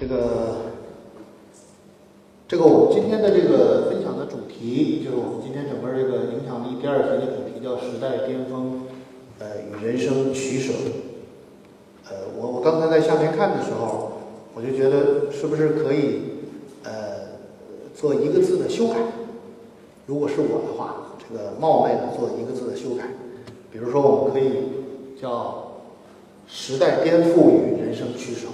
这个，这个我们今天的这个分享的主题，就是我们今天整个这个影响力第二题的主题叫“时代巅峰，呃，与人生取舍”。呃，我我刚才在下面看的时候，我就觉得是不是可以，呃，做一个字的修改？如果是我的话，这个冒昧的做一个字的修改，比如说我们可以叫“时代颠覆与人生取舍”。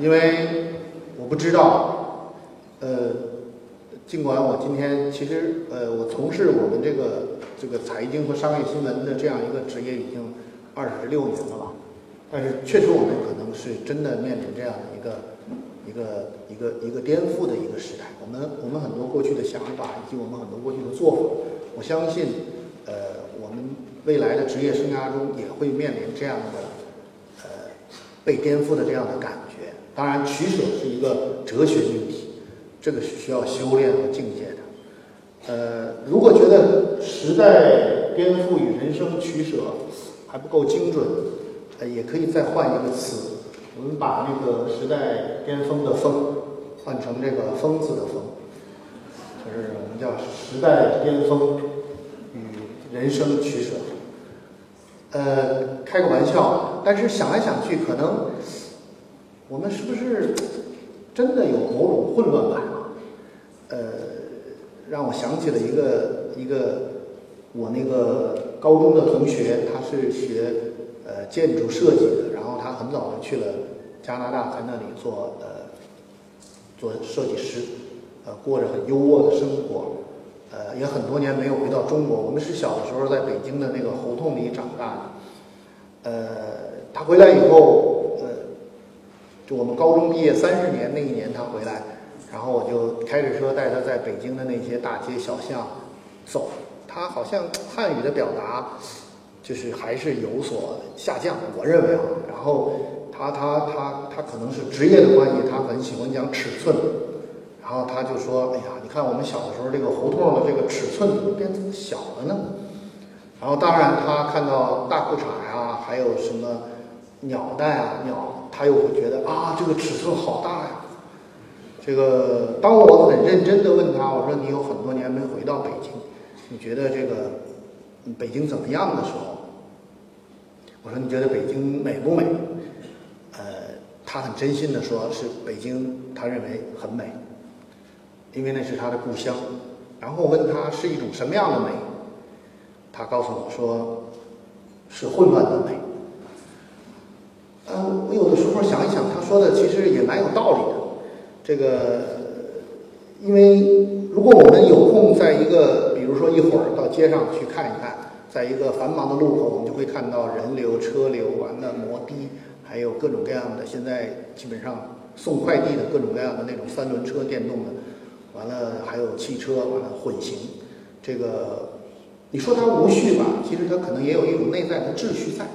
因为我不知道，呃，尽管我今天其实呃，我从事我们这个这个财经和商业新闻的这样一个职业已经二十六年了吧，但是确实我们可能是真的面临这样的一个一个一个一个颠覆的一个时代。我们我们很多过去的想法以及我们很多过去的做法，我相信，呃，我们未来的职业生涯中也会面临这样的呃被颠覆的这样的感觉。当然，取舍是一个哲学命题，这个是需要修炼和境界的。呃，如果觉得时代颠覆与人生取舍还不够精准，呃，也可以再换一个词，我们把那个时代巅峰的峰换成这个疯字的疯，就是我们叫时代巅峰与人生取舍。呃，开个玩笑，但是想来想去，可能。我们是不是真的有某种混乱感啊？呃，让我想起了一个一个我那个高中的同学，他是学呃建筑设计的，然后他很早就去了加拿大，在那里做呃做设计师，呃过着很优渥的生活，呃也很多年没有回到中国。我们是小的时候在北京的那个胡同里长大的，呃，他回来以后呃。就我们高中毕业三十年那一年，他回来，然后我就开着车带他在北京的那些大街小巷走。他好像汉语的表达就是还是有所下降，我认为啊。然后他他他他可能是职业的关系，他很喜欢讲尺寸。然后他就说：“哎呀，你看我们小的时候这个胡同的这个尺寸怎么变这么小了呢？”然后当然他看到大裤衩呀，还有什么鸟蛋啊鸟。他又会觉得啊，这个尺寸好大呀！这个当我很认真的问他，我说你有很多年没回到北京，你觉得这个北京怎么样的时候，我说你觉得北京美不美？呃，他很真心的说，是北京，他认为很美，因为那是他的故乡。然后我问他是一种什么样的美，他告诉我说，是混乱的美。嗯，我有的时候想一想，他说的其实也蛮有道理的。这个，因为如果我们有空在一个，比如说一会儿到街上去看一看，在一个繁忙的路口，我们就会看到人流、车流，完了摩的，还有各种各样的，现在基本上送快递的各种各样的那种三轮车、电动的，完了还有汽车，完了混行。这个，你说它无序吧，其实它可能也有一种内在的秩序在。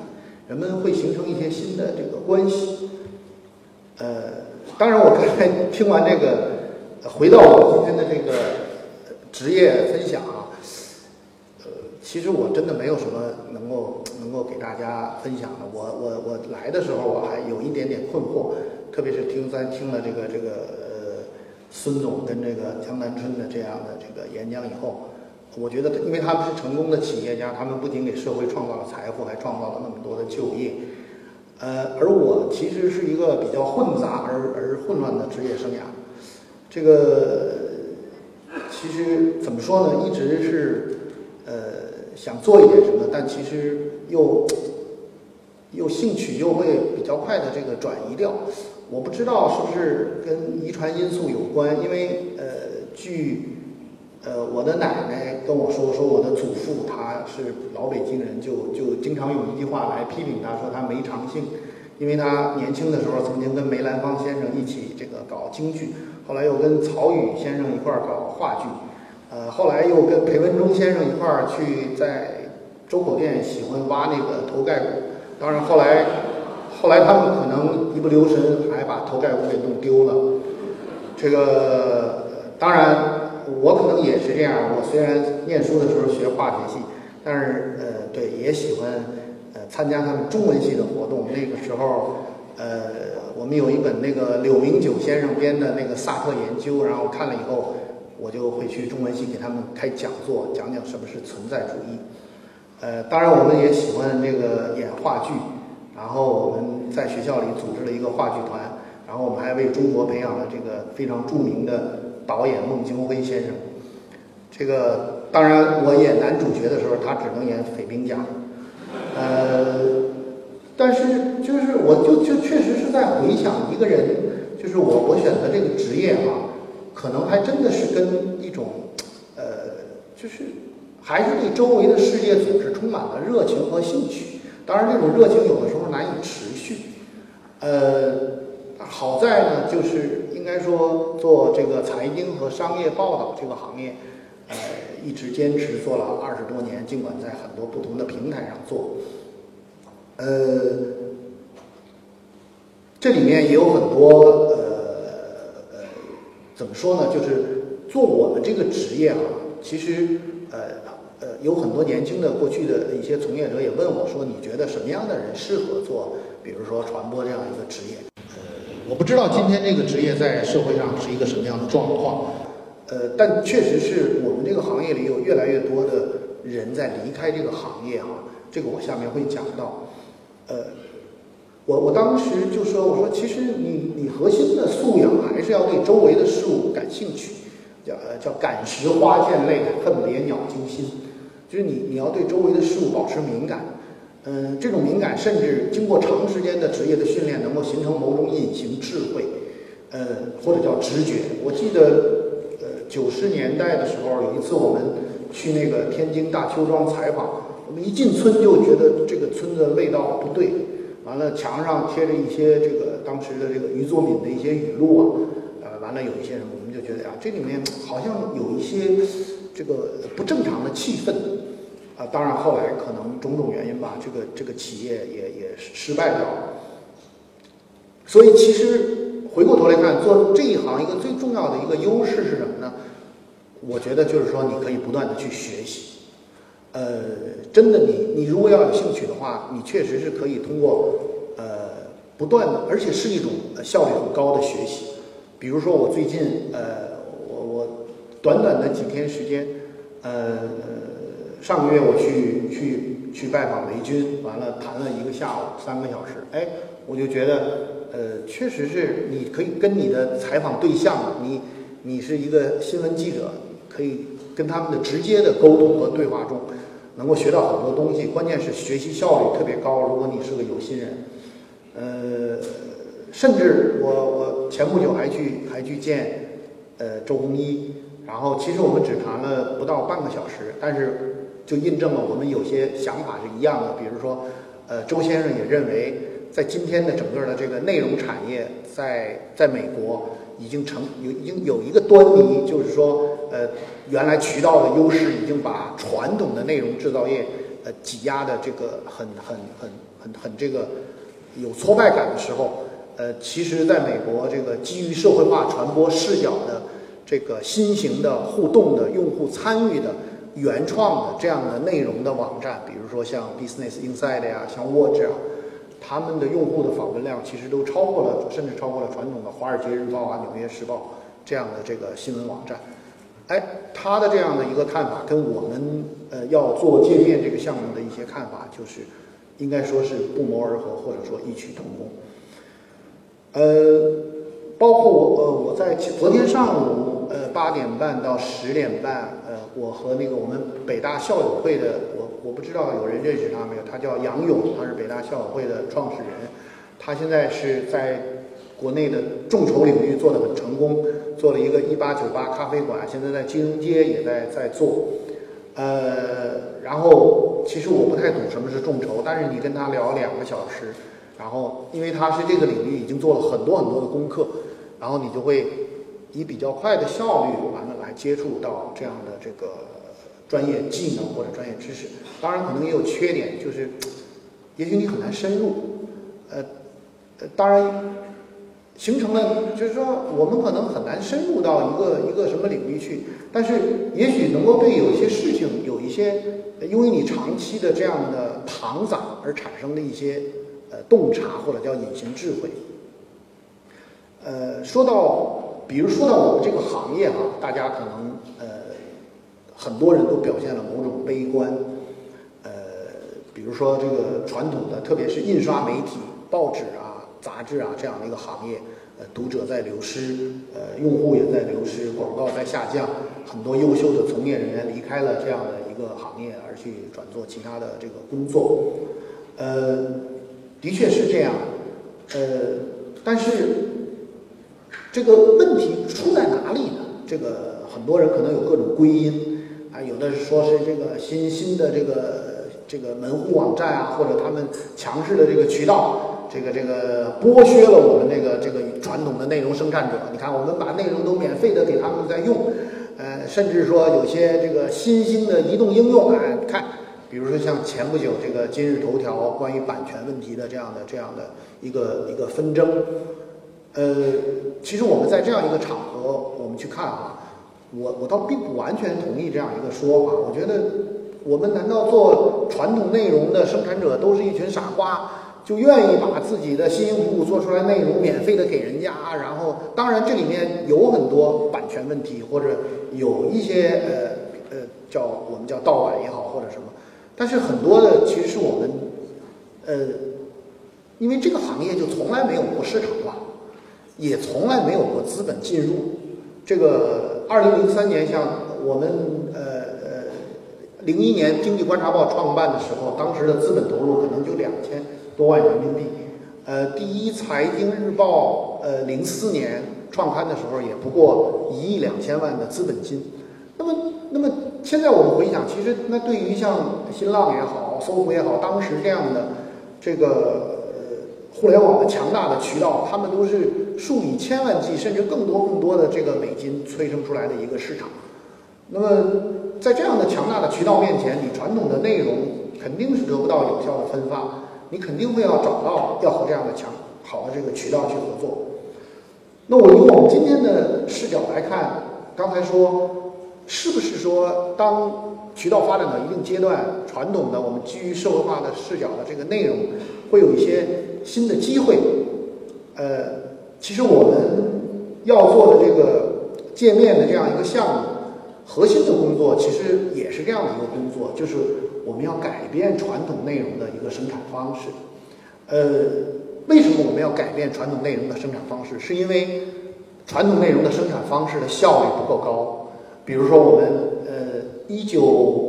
人们会形成一些新的这个关系，呃，当然，我刚才听完这个，回到我今天的这个职业分享啊，呃，其实我真的没有什么能够能够给大家分享的。我我我来的时候我还有一点点困惑，特别是听咱听了这个这个呃孙总跟这个江南春的这样的这个演讲以后。我觉得，因为他们是成功的企业家，他们不仅给社会创造了财富，还创造了那么多的就业。呃，而我其实是一个比较混杂而而混乱的职业生涯。这个其实怎么说呢？一直是呃想做一点什么，但其实又又兴趣又会比较快的这个转移掉。我不知道是不是跟遗传因素有关，因为呃据。呃，我的奶奶跟我说，说我的祖父他是老北京人，就就经常用一句话来批评他，说他没长性，因为他年轻的时候曾经跟梅兰芳先生一起这个搞京剧，后来又跟曹禺先生一块儿搞话剧，呃，后来又跟裴文中先生一块儿去在周口店喜欢挖那个头盖骨，当然后来后来他们可能一不留神还把头盖骨给弄丢了，这个当然。我可能也是这样。我虽然念书的时候学化学系，但是呃，对，也喜欢呃参加他们中文系的活动。那个时候，呃，我们有一本那个柳明九先生编的那个萨特研究，然后看了以后，我就会去中文系给他们开讲座，讲讲什么是存在主义。呃，当然我们也喜欢这个演话剧，然后我们在学校里组织了一个话剧团，然后我们还为中国培养了这个非常著名的导演孟京辉先生。这个当然我演男主角的时候，他只能演匪兵甲。呃，但是就是我就就确实是在回想一个人，就是我我选择这个职业哈，可能还真的是跟一种呃，就是。还是对周围的世界总是充满了热情和兴趣，当然这种热情有的时候难以持续。呃，好在呢，就是应该说做这个财经和商业报道这个行业，呃，一直坚持做了二十多年，尽管在很多不同的平台上做。呃，这里面也有很多呃呃，怎么说呢？就是做我们这个职业啊，其实呃。呃，有很多年轻的过去的一些从业者也问我说：“你觉得什么样的人适合做，比如说传播这样一个职业？”我不知道今天这个职业在社会上是一个什么样的状况。呃，但确实是我们这个行业里有越来越多的人在离开这个行业啊。这个我下面会讲到。呃，我我当时就说：“我说其实你你核心的素养还是要对周围的事物感兴趣，叫呃叫感时花溅泪，恨别鸟惊心。”就是你，你要对周围的事物保持敏感，嗯，这种敏感甚至经过长时间的职业的训练，能够形成某种隐形智慧，呃，或者叫直觉。我记得，呃，九十年代的时候，有一次我们去那个天津大邱庄采访，我们一进村就觉得这个村子味道不对，完了墙上贴着一些这个当时的这个余作敏的一些语录啊，呃，完了有一些什么，我们就觉得呀，这里面好像有一些。这个不正常的气氛，啊，当然后来可能种种原因吧，这个这个企业也也失败掉了。所以其实回过头来看，做这一行一个最重要的一个优势是什么呢？我觉得就是说你可以不断的去学习。呃，真的，你你如果要有兴趣的话，你确实是可以通过呃不断的，而且是一种效率很高的学习。比如说我最近呃。我我短短的几天时间，呃，上个月我去去去拜访雷军，完了谈了一个下午三个小时，哎，我就觉得，呃，确实是你可以跟你的采访对象，你你是一个新闻记者，可以跟他们的直接的沟通和对话中，能够学到很多东西。关键是学习效率特别高。如果你是个有心人，呃，甚至我我前不久还去还去见，呃，周鸿祎。然后，其实我们只谈了不到半个小时，但是就印证了我们有些想法是一样的。比如说，呃，周先生也认为，在今天的整个的这个内容产业，在在美国已经成有已经有一个端倪，就是说，呃，原来渠道的优势已经把传统的内容制造业呃挤压的这个很很很很很这个有挫败感的时候，呃，其实在美国这个基于社会化传播视角的。这个新型的互动的用户参与的原创的这样的内容的网站，比如说像 Business Inside 呀，像 Watch 啊，他们的用户的访问量其实都超过了，甚至超过了传统的《华尔街日报》啊、《纽约时报》这样的这个新闻网站。哎，他的这样的一个看法跟我们呃要做界面这个项目的一些看法，就是应该说是不谋而合，或者说异曲同工。呃。包括我，呃，我在昨天上午，呃，八点半到十点半，呃，我和那个我们北大校友会的，我我不知道有人认识他没有？他叫杨勇，他是北大校友会的创始人，他现在是在国内的众筹领域做的很成功，做了一个一八九八咖啡馆，现在在金融街也在在做，呃，然后其实我不太懂什么是众筹，但是你跟他聊两个小时，然后因为他是这个领域已经做了很多很多的功课。然后你就会以比较快的效率，完了来接触到这样的这个专业技能或者专业知识。当然，可能也有缺点，就是也许你很难深入。呃，呃当然形成了，就是说我们可能很难深入到一个一个什么领域去。但是也许能够对有一些事情有一些，因为你长期的这样的躺散而产生的一些呃洞察或者叫隐形智慧。呃，说到，比如说到我们这个行业啊，大家可能呃很多人都表现了某种悲观。呃，比如说这个传统的，特别是印刷媒体、报纸啊、杂志啊这样的一个行业，呃，读者在流失，呃，用户也在流失，广告在下降，很多优秀的从业人员离开了这样的一个行业，而去转做其他的这个工作。呃，的确是这样。呃，但是。这个问题出在哪里呢？这个很多人可能有各种归因啊，有的是说是这个新新的这个这个门户网站啊，或者他们强势的这个渠道，这个这个剥削了我们这个这个传统的内容生产者。你看，我们把内容都免费的给他们在用，呃，甚至说有些这个新兴的移动应用啊，看，比如说像前不久这个今日头条关于版权问题的这样的这样的一个一个纷争。呃，其实我们在这样一个场合，我们去看啊，我我倒并不完全同意这样一个说法。我觉得，我们难道做传统内容的生产者都是一群傻瓜，就愿意把自己的辛辛苦苦做出来内容免费的给人家？然后，当然这里面有很多版权问题，或者有一些呃呃叫我们叫盗版也好或者什么，但是很多的其实是我们呃，因为这个行业就从来没有过市场化。也从来没有过资本进入。这个二零零三年，像我们呃呃零一年《经济观察报》创办的时候，当时的资本投入可能就两千多万人民币。呃，第一财经日报呃零四年创刊的时候，也不过一亿两千万的资本金。那么，那么现在我们回想，其实那对于像新浪也好、搜狐也好，当时这样的这个。互联网的强大的渠道，他们都是数以千万计，甚至更多更多的这个美金催生出来的一个市场。那么，在这样的强大的渠道面前，你传统的内容肯定是得不到有效的分发，你肯定会要找到要和这样的强好的这个渠道去合作。那我以我们今天的视角来看，刚才说是不是说，当渠道发展到一定阶段，传统的我们基于社会化的视角的这个内容，会有一些。新的机会，呃，其实我们要做的这个界面的这样一个项目，核心的工作其实也是这样的一个工作，就是我们要改变传统内容的一个生产方式。呃，为什么我们要改变传统内容的生产方式？是因为传统内容的生产方式的效率不够高。比如说，我们呃，一九。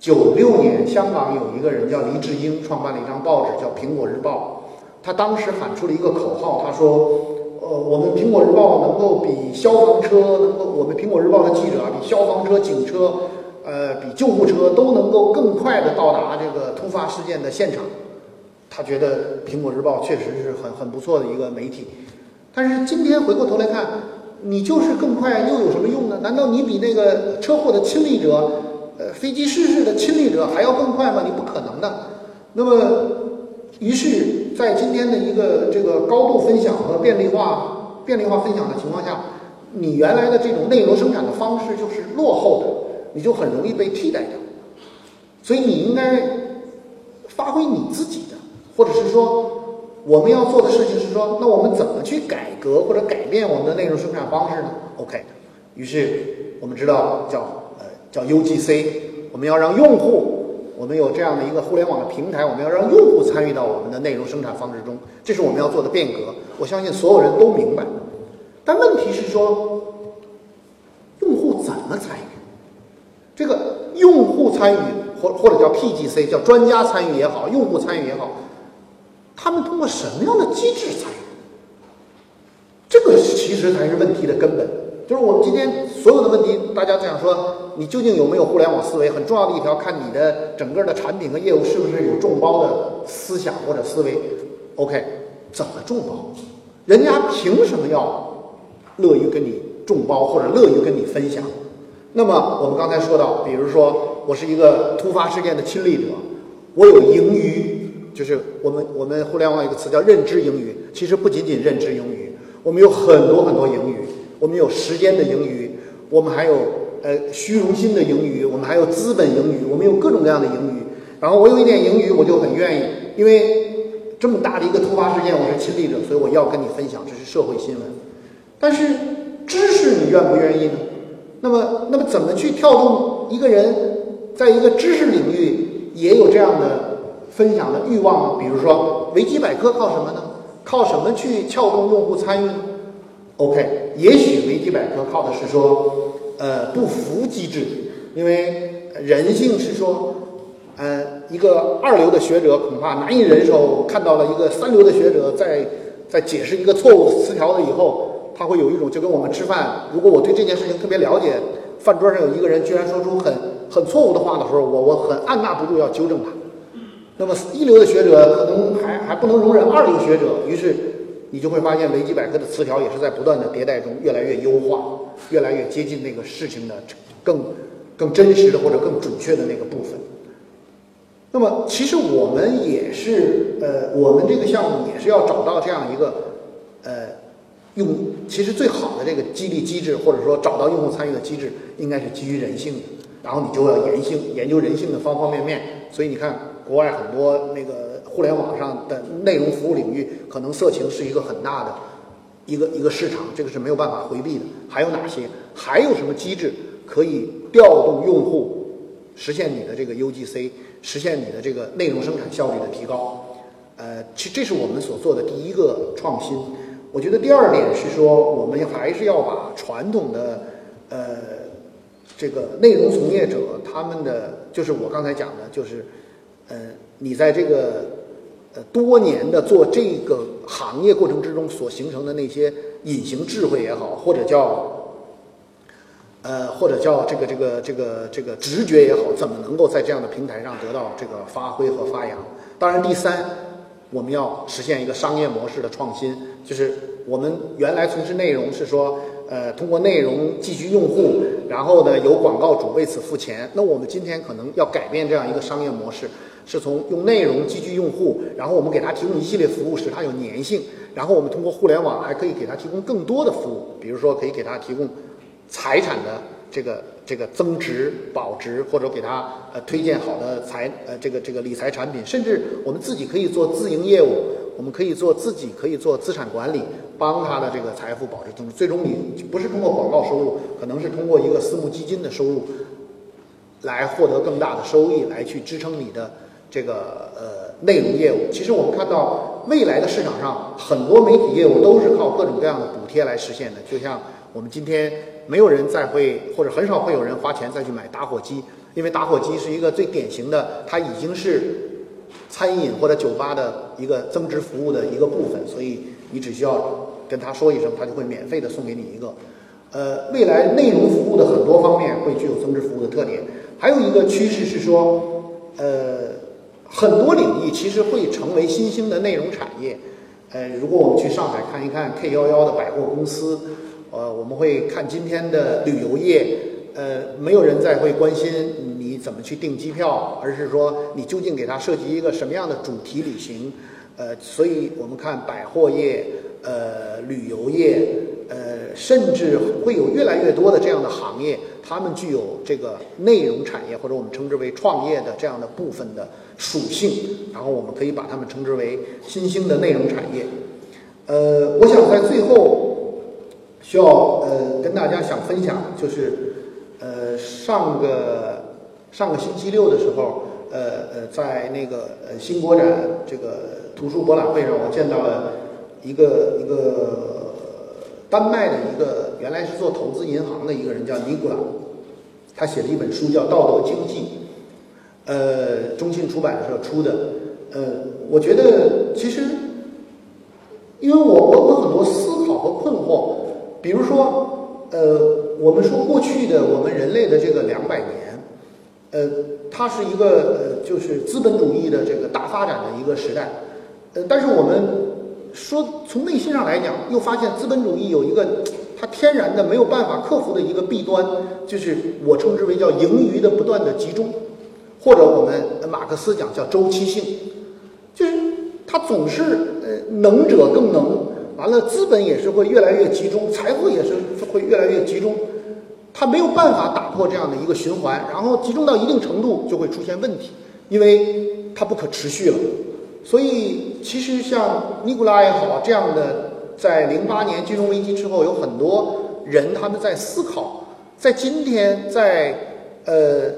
九六年，香港有一个人叫黎智英，创办了一张报纸叫《苹果日报》。他当时喊出了一个口号，他说：“呃，我们《苹果日报》能够比消防车，能够我们《苹果日报》的记者，比消防车、警车，呃，比救护车都能够更快的到达这个突发事件的现场。”他觉得《苹果日报》确实是很很不错的一个媒体。但是今天回过头来看，你就是更快又有什么用呢？难道你比那个车祸的亲历者？呃，飞机失事的亲历者还要更快吗？你不可能的。那么，于是，在今天的一个这个高度分享和便利化、便利化分享的情况下，你原来的这种内容生产的方式就是落后的，你就很容易被替代掉。所以，你应该发挥你自己的，或者是说，我们要做的事情是说，那我们怎么去改革或者改变我们的内容生产方式呢？OK，于是我们知道叫。叫 UGC，我们要让用户，我们有这样的一个互联网的平台，我们要让用户参与到我们的内容生产方式中，这是我们要做的变革。我相信所有人都明白，但问题是说，用户怎么参与？这个用户参与或或者叫 PGC，叫专家参与也好，用户参与也好，他们通过什么样的机制参与？这个其实才是问题的根本。就是我们今天所有的问题，大家想说，你究竟有没有互联网思维？很重要的一条，看你的整个的产品和业务是不是有众包的思想或者思维。OK，怎么众包？人家凭什么要乐于跟你众包或者乐于跟你分享？那么我们刚才说到，比如说我是一个突发事件的亲历者，我有盈余，就是我们我们互联网有个词叫认知盈余，其实不仅仅认知盈余，我们有很多很多盈余。我们有时间的盈余，我们还有呃虚荣心的盈余，我们还有资本盈余，我们有各种各样的盈余。然后我有一点盈余，我就很愿意，因为这么大的一个突发事件，我是亲历者，所以我要跟你分享，这是社会新闻。但是知识你愿不愿意呢？那么，那么怎么去调动一个人在一个知识领域也有这样的分享的欲望呢？比如说维基百科靠什么呢？靠什么去撬动用户参与呢？OK，也许维基百科靠的是说，呃，不服机制，因为人性是说。呃，一个二流的学者恐怕难以忍受看到了一个三流的学者在在解释一个错误词条了以后，他会有一种就跟我们吃饭，如果我对这件事情特别了解，饭桌上有一个人居然说出很很错误的话的时候，我我很按捺不住要纠正他。那么一流的学者可能还还不能容忍二流学者，于是你就会发现维基百科的词条也是在不断的迭代中越来越优化，越来越接近那个事情的更更真实的或者更准确的那个部分。那么，其实我们也是，呃，我们这个项目也是要找到这样一个，呃，用其实最好的这个激励机制，或者说找到用户参与的机制，应该是基于人性的。然后你就要研性研究人性的方方面面。所以你看，国外很多那个互联网上的内容服务领域，可能色情是一个很大的一个一个市场，这个是没有办法回避的。还有哪些？还有什么机制可以调动用户，实现你的这个 UGC？实现你的这个内容生产效率的提高，呃，其这是我们所做的第一个创新。我觉得第二点是说，我们还是要把传统的呃这个内容从业者他们的，就是我刚才讲的，就是呃你在这个呃多年的做这个行业过程之中所形成的那些隐形智慧也好，或者叫。呃，或者叫这个这个这个这个直觉也好，怎么能够在这样的平台上得到这个发挥和发扬？当然，第三，我们要实现一个商业模式的创新，就是我们原来从事内容是说，呃，通过内容继续用户，然后呢，有广告主为此付钱。那我们今天可能要改变这样一个商业模式，是从用内容积聚用户，然后我们给他提供一系列服务，使他有粘性，然后我们通过互联网还可以给他提供更多的服务，比如说可以给他提供。财产的这个这个增值保值，或者给他呃推荐好的财呃这个这个理财产品，甚至我们自己可以做自营业务，我们可以做自己可以做资产管理，帮他的这个财富保值增值。最终你不是通过广告收入，可能是通过一个私募基金的收入，来获得更大的收益，来去支撑你的这个呃内容业务。其实我们看到未来的市场上很多媒体业务都是靠各种各样的补贴来实现的，就像。我们今天没有人再会，或者很少会有人花钱再去买打火机，因为打火机是一个最典型的，它已经是餐饮或者酒吧的一个增值服务的一个部分，所以你只需要跟他说一声，他就会免费的送给你一个。呃，未来内容服务的很多方面会具有增值服务的特点，还有一个趋势是说，呃，很多领域其实会成为新兴的内容产业。呃，如果我们去上海看一看 K 幺幺的百货公司。呃，我们会看今天的旅游业，呃，没有人再会关心你怎么去订机票，而是说你究竟给他设计一个什么样的主题旅行，呃，所以我们看百货业，呃，旅游业，呃，甚至会有越来越多的这样的行业，他们具有这个内容产业或者我们称之为创业的这样的部分的属性，然后我们可以把它们称之为新兴的内容产业。呃，我想在最后。需要呃跟大家想分享，就是呃上个上个星期六的时候，呃呃在那个呃新国展这个图书博览会上，我见到了一个一个丹麦的一个原来是做投资银行的一个人叫尼古拉，他写了一本书叫《道德经济》，呃中信出版社出的，呃我觉得其实因为我我我很多思考和困惑。比如说，呃，我们说过去的我们人类的这个两百年，呃，它是一个呃，就是资本主义的这个大发展的一个时代，呃，但是我们说从内心上来讲，又发现资本主义有一个它天然的没有办法克服的一个弊端，就是我称之为叫盈余的不断的集中，或者我们马克思讲叫周期性，就是它总是呃能者更能。完了，资本也是会越来越集中，财富也是会越来越集中，它没有办法打破这样的一个循环，然后集中到一定程度就会出现问题，因为它不可持续了。所以，其实像尼古拉也好，这样的在零八年金融危机之后，有很多人他们在思考，在今天在呃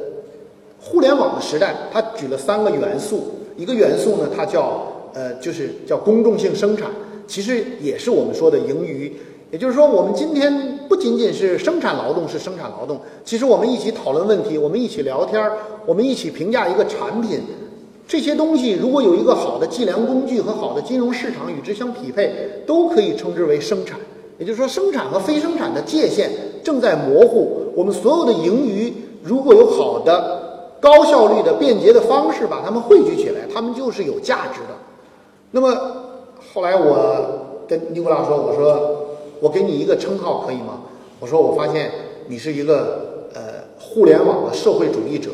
互联网的时代，他举了三个元素，一个元素呢，它叫呃就是叫公众性生产，其实也是我们说的盈余。也就是说，我们今天不仅仅是生产劳动是生产劳动，其实我们一起讨论问题，我们一起聊天儿，我们一起评价一个产品，这些东西如果有一个好的计量工具和好的金融市场与之相匹配，都可以称之为生产。也就是说，生产和非生产的界限正在模糊。我们所有的盈余，如果有好的、高效率的、便捷的方式把它们汇聚起来，它们就是有价值的。那么后来我跟尼古拉说：“我说。”我给你一个称号可以吗？我说我发现你是一个呃互联网的社会主义者，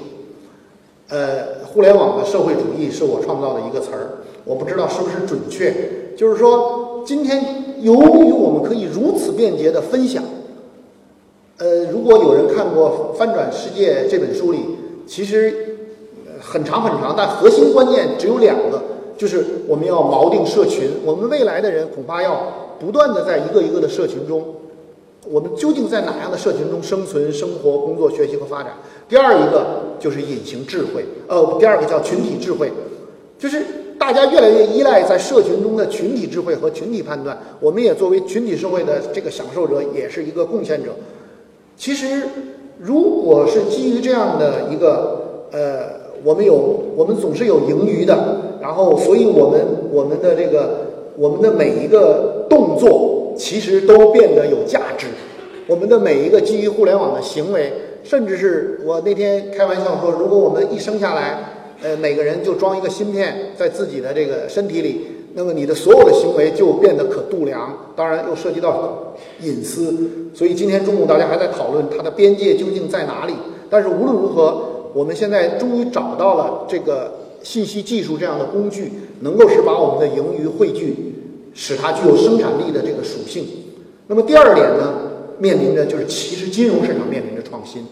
呃互联网的社会主义是我创造的一个词儿，我不知道是不是准确。就是说，今天由于我们可以如此便捷的分享，呃，如果有人看过《翻转世界》这本书里，其实很长很长，但核心观念只有两个，就是我们要锚定社群，我们未来的人恐怕要。不断的在一个一个的社群中，我们究竟在哪样的社群中生存、生活、工作、学习和发展？第二一个就是隐形智慧，呃，第二个叫群体智慧，就是大家越来越依赖在社群中的群体智慧和群体判断。我们也作为群体社会的这个享受者，也是一个贡献者。其实，如果是基于这样的一个，呃，我们有，我们总是有盈余的，然后，所以我们我们的这个。我们的每一个动作其实都变得有价值，我们的每一个基于互联网的行为，甚至是我那天开玩笑说，如果我们一生下来，呃，每个人就装一个芯片在自己的这个身体里，那么你的所有的行为就变得可度量，当然又涉及到隐私，所以今天中午大家还在讨论它的边界究竟在哪里。但是无论如何，我们现在终于找到了这个信息技术这样的工具。能够使把我们的盈余汇聚，使它具有生产力的这个属性。那么第二点呢，面临着就是其实金融市场面临着创新，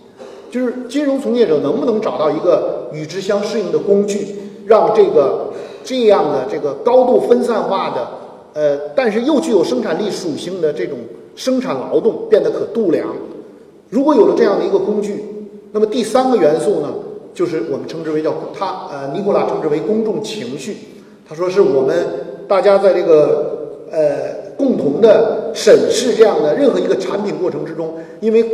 就是金融从业者能不能找到一个与之相适应的工具，让这个这样的这个高度分散化的，呃，但是又具有生产力属性的这种生产劳动变得可度量。如果有了这样的一个工具，那么第三个元素呢，就是我们称之为叫他呃尼古拉称之为公众情绪。他说：“是我们大家在这个呃共同的审视这样的任何一个产品过程之中，因为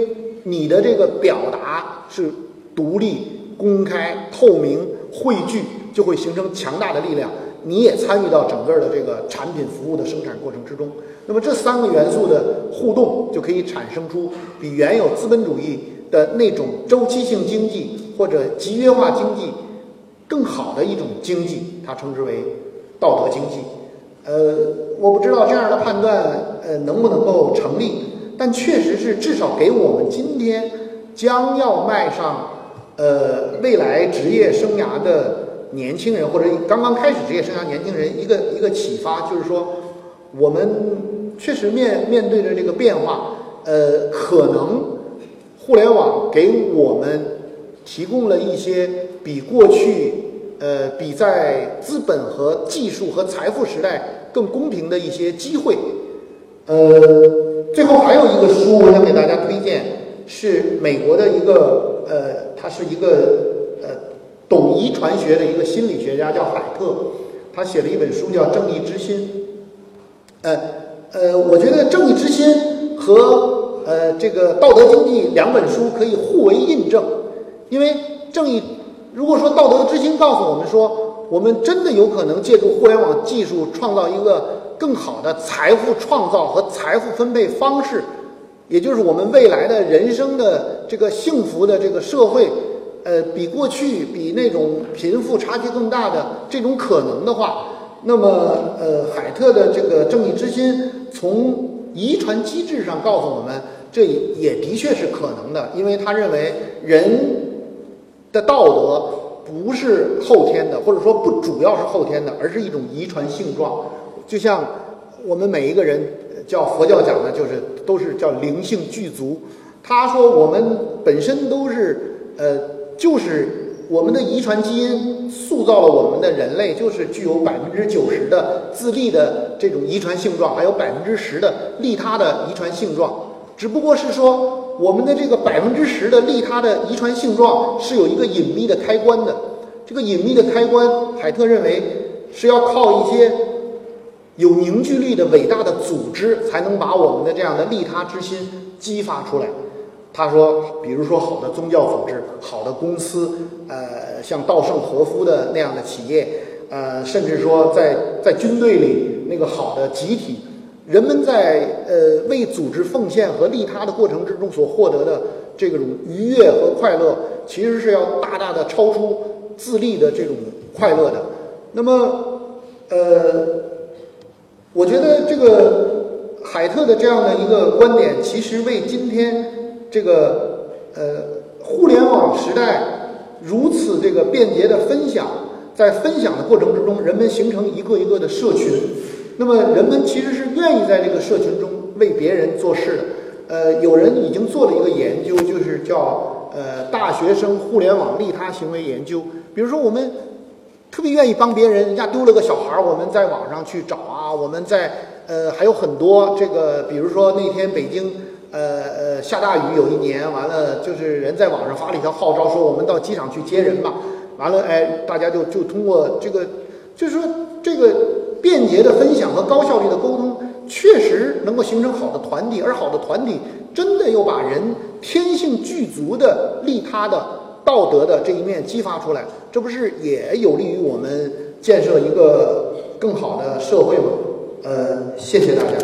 你的这个表达是独立、公开、透明、汇聚，就会形成强大的力量。你也参与到整个的这个产品服务的生产过程之中。那么这三个元素的互动，就可以产生出比原有资本主义的那种周期性经济或者集约化经济更好的一种经济。它称之为。”道德经济，呃，我不知道这样的判断呃能不能够成立，但确实是至少给我们今天将要迈上呃未来职业生涯的年轻人或者刚刚开始职业生涯年轻人一个一个启发，就是说我们确实面面对着这个变化，呃，可能互联网给我们提供了一些比过去。呃，比在资本和技术和财富时代更公平的一些机会。呃，最后还有一个书，我想给大家推荐，是美国的一个呃，他是一个呃懂遗传学的一个心理学家，叫海特，他写了一本书叫《正义之心》。呃呃，我觉得《正义之心》和呃这个《道德经济》两本书可以互为印证，因为正义。如果说道德之心告诉我们说，我们真的有可能借助互联网技术创造一个更好的财富创造和财富分配方式，也就是我们未来的人生的这个幸福的这个社会，呃，比过去比那种贫富差距更大的这种可能的话，那么呃，海特的这个正义之心从遗传机制上告诉我们，这也的确是可能的，因为他认为人。的道德不是后天的，或者说不主要是后天的，而是一种遗传性状。就像我们每一个人，叫佛教讲的，就是都是叫灵性具足。他说我们本身都是，呃，就是我们的遗传基因塑造了我们的人类，就是具有百分之九十的自立的这种遗传性状，还有百分之十的利他的遗传性状。只不过是说，我们的这个百分之十的利他的遗传性状是有一个隐秘的开关的。这个隐秘的开关，海特认为是要靠一些有凝聚力的伟大的组织，才能把我们的这样的利他之心激发出来。他说，比如说好的宗教组织、好的公司，呃，像稻盛和夫的那样的企业，呃，甚至说在在军队里那个好的集体，人们在呃为组织奉献和利他的过程之中所获得的这种愉悦和快乐，其实是要大大的超出自立的这种快乐的。那么，呃，我觉得这个海特的这样的一个观点，其实为今天。这个呃，互联网时代如此这个便捷的分享，在分享的过程之中，人们形成一个一个的社群。那么，人们其实是愿意在这个社群中为别人做事的。呃，有人已经做了一个研究，就是叫呃大学生互联网利他行为研究。比如说，我们特别愿意帮别人，人家丢了个小孩儿，我们在网上去找啊。我们在呃还有很多这个，比如说那天北京。呃呃，下大雨有一年，完了就是人在网上发了一条号召，说我们到机场去接人吧。完了，哎，大家就就通过这个，就是说这个便捷的分享和高效率的沟通，确实能够形成好的团体，而好的团体真的又把人天性具足的利他的道德的这一面激发出来，这不是也有利于我们建设一个更好的社会吗？呃，谢谢大家。